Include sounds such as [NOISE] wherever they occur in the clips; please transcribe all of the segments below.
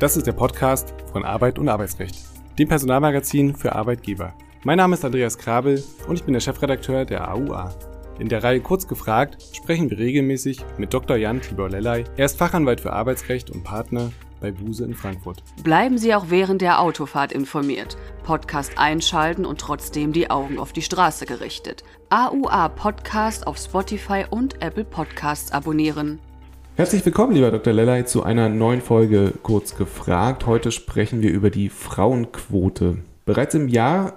Das ist der Podcast von Arbeit und Arbeitsrecht, dem Personalmagazin für Arbeitgeber. Mein Name ist Andreas Krabel und ich bin der Chefredakteur der AUA. In der Reihe Kurz gefragt sprechen wir regelmäßig mit Dr. Jan Tibor Lellay. Er ist Fachanwalt für Arbeitsrecht und Partner bei Buse in Frankfurt. Bleiben Sie auch während der Autofahrt informiert. Podcast einschalten und trotzdem die Augen auf die Straße gerichtet. AUA Podcast auf Spotify und Apple Podcasts abonnieren. Herzlich willkommen, lieber Dr. Lellay, zu einer neuen Folge Kurz gefragt. Heute sprechen wir über die Frauenquote. Bereits im Jahr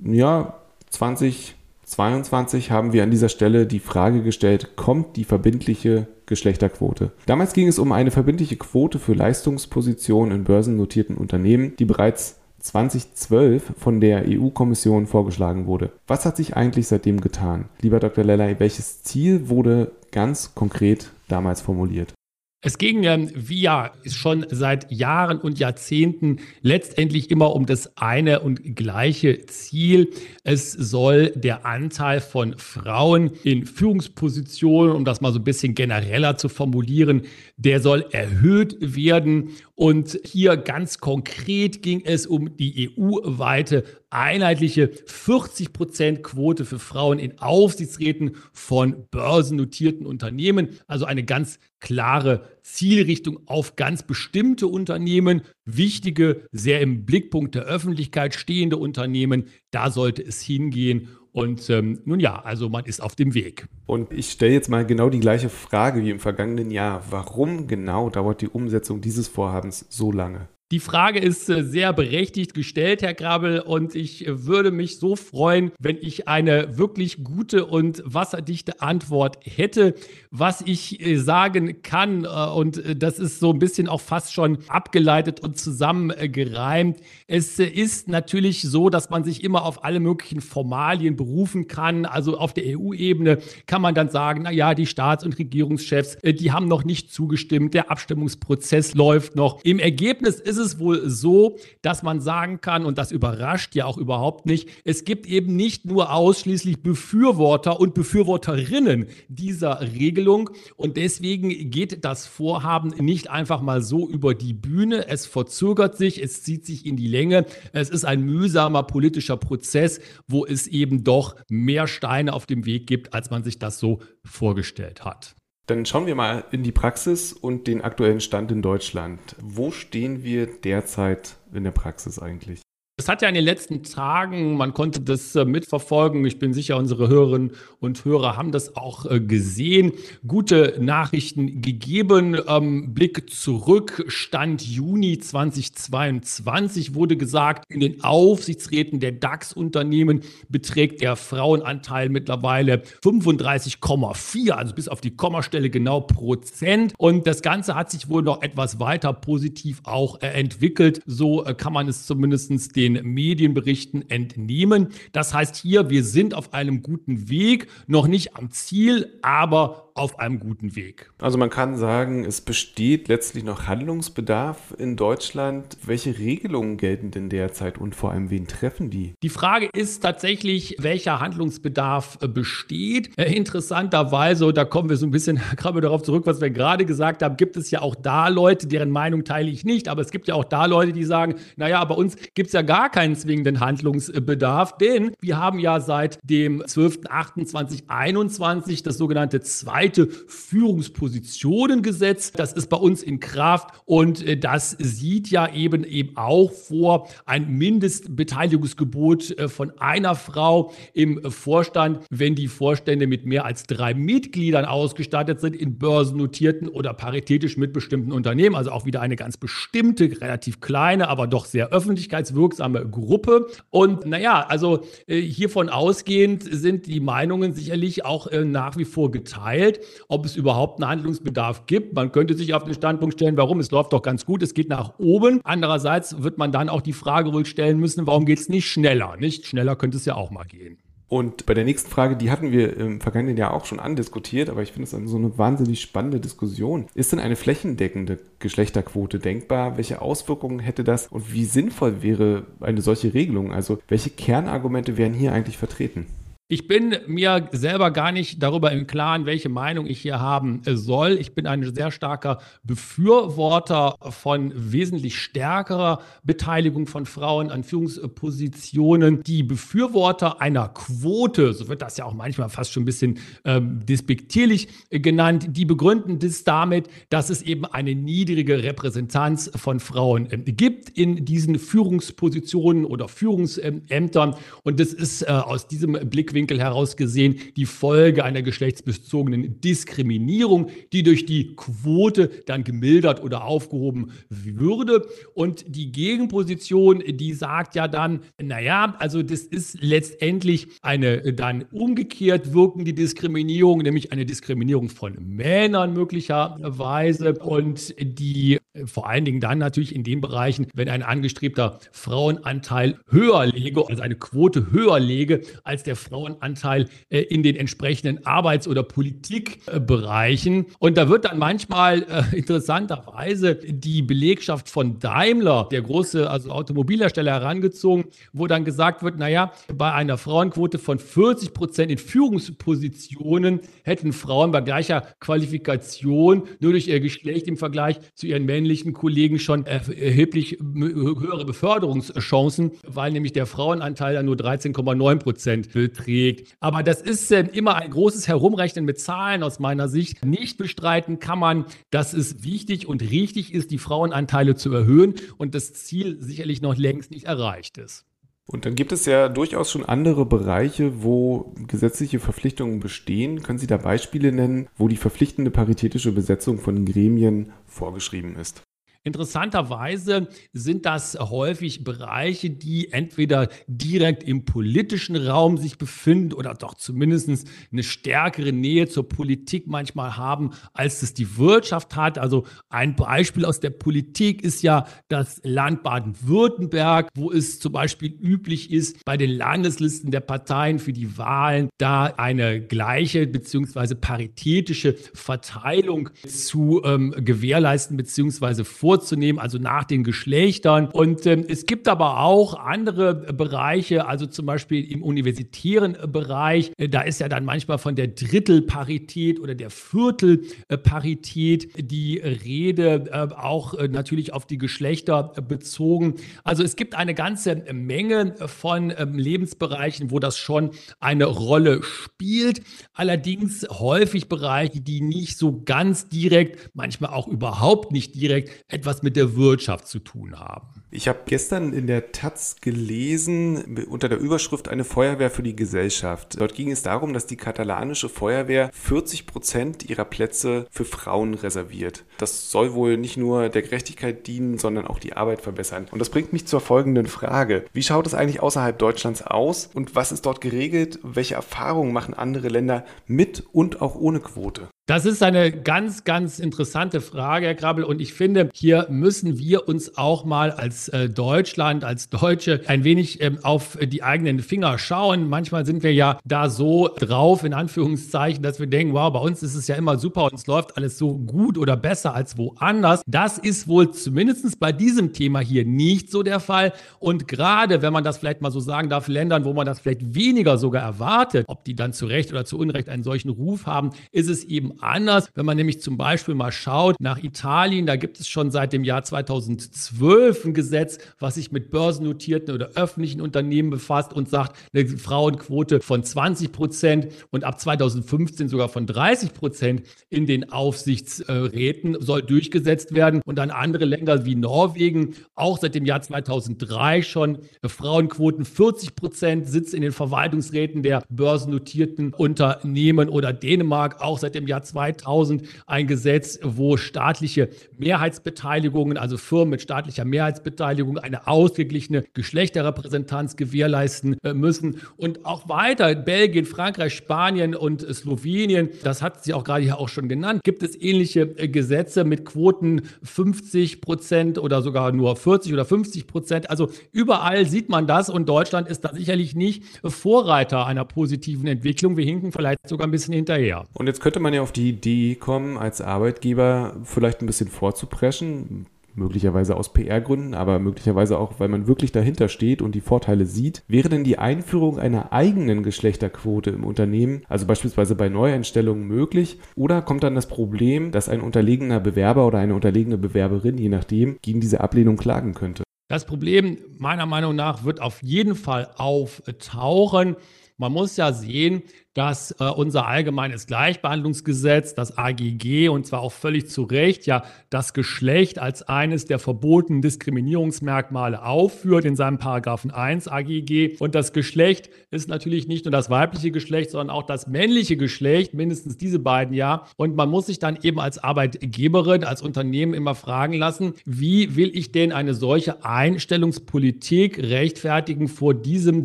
ja, 2022 haben wir an dieser Stelle die Frage gestellt, kommt die verbindliche Geschlechterquote? Damals ging es um eine verbindliche Quote für Leistungspositionen in börsennotierten Unternehmen, die bereits 2012 von der EU-Kommission vorgeschlagen wurde. Was hat sich eigentlich seitdem getan? Lieber Dr. Lellay, welches Ziel wurde ganz konkret damals formuliert? Es ging, ähm, ja schon seit Jahren und Jahrzehnten, letztendlich immer um das eine und gleiche Ziel. Es soll der Anteil von Frauen in Führungspositionen, um das mal so ein bisschen genereller zu formulieren, der soll erhöht werden. Und hier ganz konkret ging es um die EU-weite einheitliche 40 Prozent Quote für Frauen in Aufsichtsräten von börsennotierten Unternehmen. Also eine ganz klare Zielrichtung auf ganz bestimmte Unternehmen, wichtige, sehr im Blickpunkt der Öffentlichkeit stehende Unternehmen. Da sollte es hingehen. Und ähm, nun ja, also man ist auf dem Weg. Und ich stelle jetzt mal genau die gleiche Frage wie im vergangenen Jahr. Warum genau dauert die Umsetzung dieses Vorhabens so lange? Die Frage ist äh, sehr berechtigt gestellt, Herr Grabbel, und ich äh, würde mich so freuen, wenn ich eine wirklich gute und wasserdichte Antwort hätte. Was ich äh, sagen kann, und das ist so ein bisschen auch fast schon abgeleitet und zusammengereimt, es ist natürlich so, dass man sich immer auf alle möglichen Formalien berufen kann. Also auf der EU-Ebene kann man dann sagen, na ja, die Staats- und Regierungschefs, die haben noch nicht zugestimmt, der Abstimmungsprozess läuft noch. Im Ergebnis ist ist es wohl so, dass man sagen kann, und das überrascht ja auch überhaupt nicht, es gibt eben nicht nur ausschließlich Befürworter und Befürworterinnen dieser Regelung. Und deswegen geht das Vorhaben nicht einfach mal so über die Bühne. Es verzögert sich, es zieht sich in die Länge. Es ist ein mühsamer politischer Prozess, wo es eben doch mehr Steine auf dem Weg gibt, als man sich das so vorgestellt hat. Dann schauen wir mal in die Praxis und den aktuellen Stand in Deutschland. Wo stehen wir derzeit in der Praxis eigentlich? Es hat ja in den letzten Tagen, man konnte das äh, mitverfolgen. Ich bin sicher, unsere Hörerinnen und Hörer haben das auch äh, gesehen. Gute Nachrichten gegeben. Ähm, Blick zurück. Stand Juni 2022 wurde gesagt, in den Aufsichtsräten der DAX-Unternehmen beträgt der Frauenanteil mittlerweile 35,4, also bis auf die Kommastelle genau Prozent. Und das Ganze hat sich wohl noch etwas weiter positiv auch äh, entwickelt. So kann man es zumindest den den Medienberichten entnehmen. Das heißt hier, wir sind auf einem guten Weg, noch nicht am Ziel, aber auf einem guten Weg. Also man kann sagen, es besteht letztlich noch Handlungsbedarf in Deutschland. Welche Regelungen gelten denn derzeit und vor allem wen treffen die? Die Frage ist tatsächlich, welcher Handlungsbedarf äh, besteht. Äh, interessanterweise, da kommen wir so ein bisschen [LAUGHS] gerade darauf zurück, was wir gerade gesagt haben, gibt es ja auch da Leute, deren Meinung teile ich nicht, aber es gibt ja auch da Leute, die sagen, naja, bei uns gibt es ja gar keinen zwingenden Handlungsbedarf, denn wir haben ja seit dem 12.08.2021 das sogenannte 2 breite Führungspositionengesetz. Das ist bei uns in Kraft und äh, das sieht ja eben eben auch vor ein Mindestbeteiligungsgebot äh, von einer Frau im Vorstand, wenn die Vorstände mit mehr als drei Mitgliedern ausgestattet sind in börsennotierten oder paritätisch mitbestimmten Unternehmen. Also auch wieder eine ganz bestimmte, relativ kleine, aber doch sehr öffentlichkeitswirksame Gruppe. Und naja, also äh, hiervon ausgehend sind die Meinungen sicherlich auch nach wie vor geteilt ob es überhaupt einen Handlungsbedarf gibt. Man könnte sich auf den Standpunkt stellen, warum? Es läuft doch ganz gut, es geht nach oben. Andererseits wird man dann auch die Frage wohl stellen müssen, warum geht es nicht schneller? Nicht schneller könnte es ja auch mal gehen. Und bei der nächsten Frage, die hatten wir im vergangenen Jahr auch schon andiskutiert, aber ich finde es so eine wahnsinnig spannende Diskussion. Ist denn eine flächendeckende Geschlechterquote denkbar? Welche Auswirkungen hätte das und wie sinnvoll wäre eine solche Regelung? Also welche Kernargumente wären hier eigentlich vertreten? Ich bin mir selber gar nicht darüber im Klaren, welche Meinung ich hier haben äh, soll. Ich bin ein sehr starker Befürworter von wesentlich stärkerer Beteiligung von Frauen an Führungspositionen. Die Befürworter einer Quote, so wird das ja auch manchmal fast schon ein bisschen ähm, despektierlich äh, genannt, die begründen das damit, dass es eben eine niedrige Repräsentanz von Frauen äh, gibt in diesen Führungspositionen oder Führungsämtern. Und das ist äh, aus diesem Blickwinkel Blickwinkel heraus gesehen die Folge einer geschlechtsbezogenen Diskriminierung, die durch die Quote dann gemildert oder aufgehoben würde. Und die Gegenposition, die sagt ja dann, naja, also das ist letztendlich eine dann umgekehrt wirkende Diskriminierung, nämlich eine Diskriminierung von Männern möglicherweise und die vor allen Dingen dann natürlich in den Bereichen, wenn ein angestrebter Frauenanteil höher lege, also eine Quote höher lege als der Frauenanteil äh, in den entsprechenden Arbeits- oder Politikbereichen. Und da wird dann manchmal äh, interessanterweise die Belegschaft von Daimler, der große also Automobilhersteller, herangezogen, wo dann gesagt wird, naja, bei einer Frauenquote von 40 Prozent in Führungspositionen hätten Frauen bei gleicher Qualifikation nur durch ihr Geschlecht im Vergleich zu ihren männlichen männlichen Kollegen schon erheblich höhere Beförderungschancen, weil nämlich der Frauenanteil ja nur 13,9 Prozent beträgt. Aber das ist äh, immer ein großes Herumrechnen mit Zahlen aus meiner Sicht. Nicht bestreiten kann man, dass es wichtig und richtig ist, die Frauenanteile zu erhöhen und das Ziel sicherlich noch längst nicht erreicht ist. Und dann gibt es ja durchaus schon andere Bereiche, wo gesetzliche Verpflichtungen bestehen. Können Sie da Beispiele nennen, wo die verpflichtende paritätische Besetzung von Gremien vorgeschrieben ist? Interessanterweise sind das häufig Bereiche, die entweder direkt im politischen Raum sich befinden oder doch zumindest eine stärkere Nähe zur Politik manchmal haben, als es die Wirtschaft hat. Also ein Beispiel aus der Politik ist ja das Land Baden-Württemberg, wo es zum Beispiel üblich ist, bei den Landeslisten der Parteien für die Wahlen da eine gleiche bzw. paritätische Verteilung zu ähm, gewährleisten bzw. vorzunehmen vorzunehmen, also nach den Geschlechtern. Und ähm, es gibt aber auch andere Bereiche, also zum Beispiel im universitären Bereich, äh, da ist ja dann manchmal von der Drittelparität oder der Viertelparität die Rede, äh, auch äh, natürlich auf die Geschlechter bezogen. Also es gibt eine ganze Menge von ähm, Lebensbereichen, wo das schon eine Rolle spielt. Allerdings häufig Bereiche, die nicht so ganz direkt, manchmal auch überhaupt nicht direkt etwas mit der Wirtschaft zu tun haben. Ich habe gestern in der Taz gelesen, unter der Überschrift Eine Feuerwehr für die Gesellschaft. Dort ging es darum, dass die katalanische Feuerwehr 40 Prozent ihrer Plätze für Frauen reserviert. Das soll wohl nicht nur der Gerechtigkeit dienen, sondern auch die Arbeit verbessern. Und das bringt mich zur folgenden Frage. Wie schaut es eigentlich außerhalb Deutschlands aus und was ist dort geregelt? Welche Erfahrungen machen andere Länder mit und auch ohne Quote? Das ist eine ganz, ganz interessante Frage, Herr Krabbel. Und ich finde, hier müssen wir uns auch mal als äh, Deutschland, als Deutsche ein wenig ähm, auf die eigenen Finger schauen. Manchmal sind wir ja da so drauf, in Anführungszeichen, dass wir denken, wow, bei uns ist es ja immer super und es läuft alles so gut oder besser als woanders. Das ist wohl zumindest bei diesem Thema hier nicht so der Fall. Und gerade, wenn man das vielleicht mal so sagen darf, Ländern, wo man das vielleicht weniger sogar erwartet, ob die dann zu Recht oder zu Unrecht einen solchen Ruf haben, ist es eben anders. Wenn man nämlich zum Beispiel mal schaut nach Italien, da gibt es schon seit dem Jahr 2012 ein Gesetz, was sich mit börsennotierten oder öffentlichen Unternehmen befasst und sagt, eine Frauenquote von 20 Prozent und ab 2015 sogar von 30 Prozent in den Aufsichtsräten soll durchgesetzt werden. Und dann andere Länder wie Norwegen, auch seit dem Jahr 2003 schon Frauenquoten 40 Prozent Sitz in den Verwaltungsräten der börsennotierten Unternehmen oder Dänemark auch seit dem Jahr 2000 ein Gesetz, wo staatliche Mehrheitsbeteiligungen, also Firmen mit staatlicher Mehrheitsbeteiligung, eine ausgeglichene Geschlechterrepräsentanz gewährleisten äh, müssen. Und auch weiter, Belgien, Frankreich, Spanien und Slowenien, das hat sie auch gerade hier auch schon genannt, gibt es ähnliche äh, Gesetze mit Quoten 50 Prozent oder sogar nur 40 oder 50 Prozent. Also überall sieht man das und Deutschland ist da sicherlich nicht Vorreiter einer positiven Entwicklung. Wir hinken vielleicht sogar ein bisschen hinterher. Und jetzt könnte man ja auf die Idee kommen, als Arbeitgeber vielleicht ein bisschen vorzupreschen, möglicherweise aus PR-Gründen, aber möglicherweise auch, weil man wirklich dahinter steht und die Vorteile sieht. Wäre denn die Einführung einer eigenen Geschlechterquote im Unternehmen, also beispielsweise bei Neueinstellungen, möglich? Oder kommt dann das Problem, dass ein unterlegener Bewerber oder eine unterlegene Bewerberin, je nachdem, gegen diese Ablehnung klagen könnte? Das Problem meiner Meinung nach wird auf jeden Fall auftauchen. Man muss ja sehen, dass äh, unser allgemeines Gleichbehandlungsgesetz, das AGG, und zwar auch völlig zu Recht, ja das Geschlecht als eines der verbotenen Diskriminierungsmerkmale aufführt in seinem Paragraphen 1 AGG. Und das Geschlecht ist natürlich nicht nur das weibliche Geschlecht, sondern auch das männliche Geschlecht, mindestens diese beiden ja. Und man muss sich dann eben als Arbeitgeberin, als Unternehmen immer fragen lassen, wie will ich denn eine solche Einstellungspolitik rechtfertigen vor diesem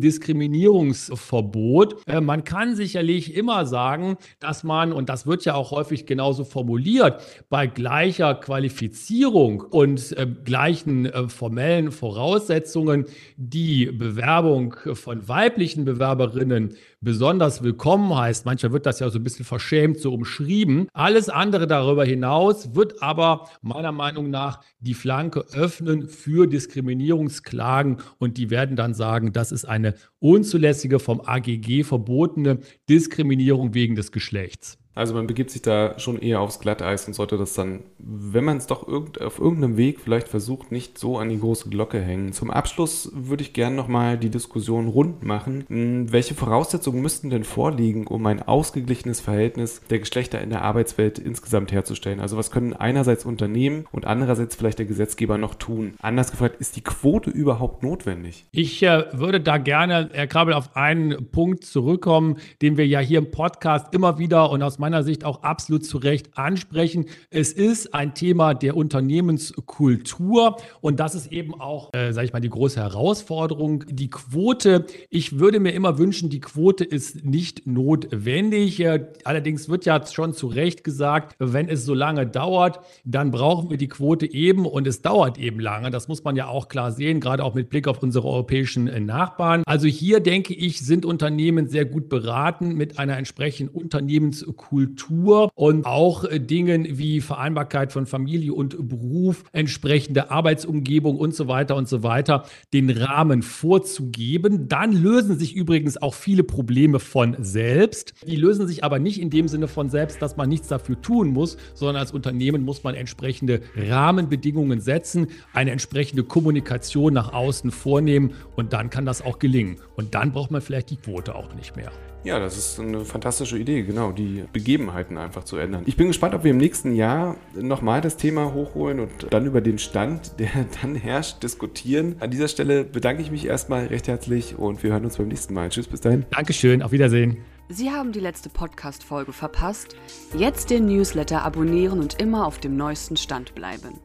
Diskriminierungsverbot? Äh, man kann sich ja sicherlich immer sagen, dass man, und das wird ja auch häufig genauso formuliert, bei gleicher Qualifizierung und äh, gleichen äh, formellen Voraussetzungen die Bewerbung von weiblichen Bewerberinnen besonders willkommen heißt. Mancher wird das ja so ein bisschen verschämt so umschrieben. Alles andere darüber hinaus wird aber meiner Meinung nach die Flanke öffnen für Diskriminierungsklagen und die werden dann sagen, das ist eine unzulässige vom AGG verbotene Diskriminierung wegen des Geschlechts. Also man begibt sich da schon eher aufs Glatteis und sollte das dann, wenn man es doch irgend, auf irgendeinem Weg vielleicht versucht, nicht so an die große Glocke hängen. Zum Abschluss würde ich gerne nochmal die Diskussion rund machen. Hm, welche Voraussetzungen müssten denn vorliegen, um ein ausgeglichenes Verhältnis der Geschlechter in der Arbeitswelt insgesamt herzustellen? Also was können einerseits Unternehmen und andererseits vielleicht der Gesetzgeber noch tun? Anders gefragt, ist die Quote überhaupt notwendig? Ich äh, würde da gerne, Herr Krabbel, auf einen Punkt zurückkommen, den wir ja hier im Podcast immer wieder und aus meiner Sicht auch absolut zu Recht ansprechen. Es ist ein Thema der Unternehmenskultur und das ist eben auch, äh, sage ich mal, die große Herausforderung. Die Quote, ich würde mir immer wünschen, die Quote ist nicht notwendig. Äh, allerdings wird ja schon zu Recht gesagt, wenn es so lange dauert, dann brauchen wir die Quote eben und es dauert eben lange. Das muss man ja auch klar sehen, gerade auch mit Blick auf unsere europäischen äh, Nachbarn. Also hier denke ich, sind Unternehmen sehr gut beraten mit einer entsprechenden Unternehmenskultur Kultur und auch äh, Dingen wie Vereinbarkeit von Familie und Beruf, entsprechende Arbeitsumgebung und so weiter und so weiter, den Rahmen vorzugeben. Dann lösen sich übrigens auch viele Probleme von selbst. Die lösen sich aber nicht in dem Sinne von selbst, dass man nichts dafür tun muss, sondern als Unternehmen muss man entsprechende Rahmenbedingungen setzen, eine entsprechende Kommunikation nach außen vornehmen und dann kann das auch gelingen. Und dann braucht man vielleicht die Quote auch nicht mehr. Ja, das ist eine fantastische Idee, genau, die Begebenheiten einfach zu ändern. Ich bin gespannt, ob wir im nächsten Jahr nochmal das Thema hochholen und dann über den Stand, der [LAUGHS] dann herrscht, diskutieren. An dieser Stelle bedanke ich mich erstmal recht herzlich und wir hören uns beim nächsten Mal. Tschüss, bis dahin. Dankeschön, auf Wiedersehen. Sie haben die letzte Podcast-Folge verpasst. Jetzt den Newsletter abonnieren und immer auf dem neuesten Stand bleiben.